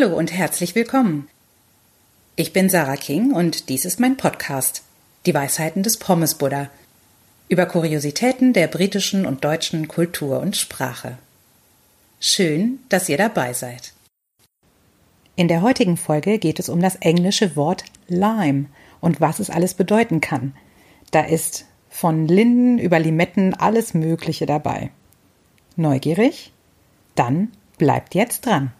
Hallo und herzlich willkommen. Ich bin Sarah King und dies ist mein Podcast Die Weisheiten des Pommes Buddha über Kuriositäten der britischen und deutschen Kultur und Sprache. Schön, dass ihr dabei seid. In der heutigen Folge geht es um das englische Wort Lime und was es alles bedeuten kann. Da ist von Linden über Limetten alles Mögliche dabei. Neugierig? Dann bleibt jetzt dran.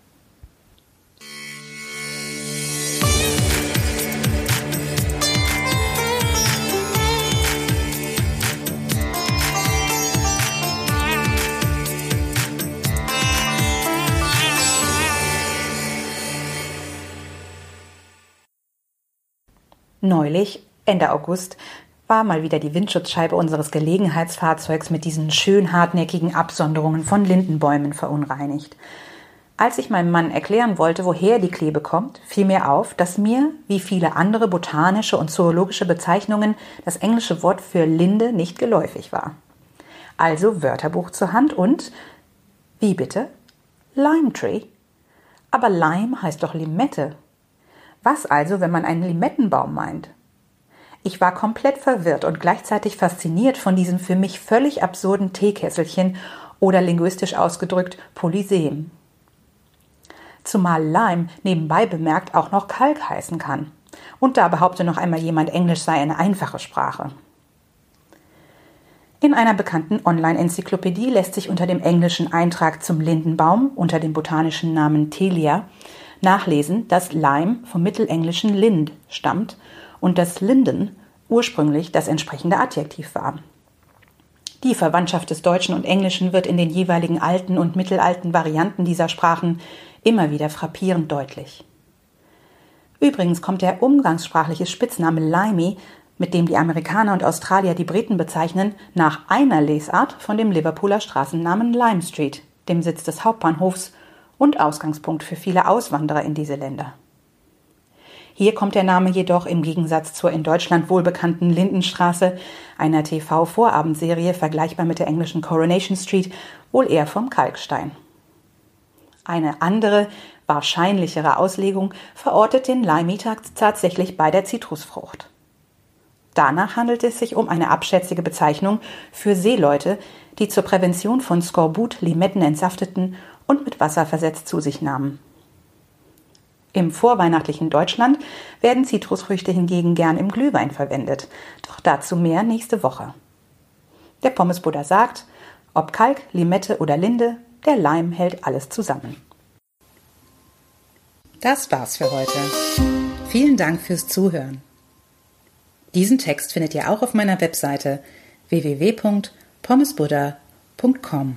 Neulich, Ende August, war mal wieder die Windschutzscheibe unseres Gelegenheitsfahrzeugs mit diesen schön hartnäckigen Absonderungen von Lindenbäumen verunreinigt. Als ich meinem Mann erklären wollte, woher die Klebe kommt, fiel mir auf, dass mir, wie viele andere botanische und zoologische Bezeichnungen, das englische Wort für Linde nicht geläufig war. Also Wörterbuch zur Hand und wie bitte? Lime Tree. Aber Lime heißt doch Limette was also, wenn man einen Limettenbaum meint? Ich war komplett verwirrt und gleichzeitig fasziniert von diesem für mich völlig absurden Teekesselchen oder linguistisch ausgedrückt Polysem. Zumal Lime nebenbei bemerkt auch noch Kalk heißen kann. Und da behaupte noch einmal jemand, Englisch sei eine einfache Sprache. In einer bekannten Online-Enzyklopädie lässt sich unter dem englischen Eintrag zum Lindenbaum unter dem botanischen Namen Telia nachlesen, dass Lime vom mittelenglischen Lind stammt und dass Linden ursprünglich das entsprechende Adjektiv war. Die Verwandtschaft des Deutschen und Englischen wird in den jeweiligen alten und mittelalten Varianten dieser Sprachen immer wieder frappierend deutlich. Übrigens kommt der umgangssprachliche Spitzname Limey, mit dem die Amerikaner und Australier die Briten bezeichnen, nach einer Lesart von dem Liverpooler Straßennamen Lime Street, dem Sitz des Hauptbahnhofs und Ausgangspunkt für viele Auswanderer in diese Länder. Hier kommt der Name jedoch im Gegensatz zur in Deutschland wohlbekannten Lindenstraße, einer TV-Vorabendserie vergleichbar mit der englischen Coronation Street, wohl eher vom Kalkstein. Eine andere, wahrscheinlichere Auslegung verortet den Leimmittag tatsächlich bei der Zitrusfrucht. Danach handelt es sich um eine abschätzige Bezeichnung für Seeleute, die zur Prävention von Skorbut Limetten entsafteten und mit Wasser versetzt zu sich nahmen. Im vorweihnachtlichen Deutschland werden Zitrusfrüchte hingegen gern im Glühwein verwendet, doch dazu mehr nächste Woche. Der Pommesbuddha sagt, ob Kalk, Limette oder Linde, der Leim hält alles zusammen. Das war's für heute. Vielen Dank fürs Zuhören. Diesen Text findet ihr auch auf meiner Webseite www.pommesbuddha.com.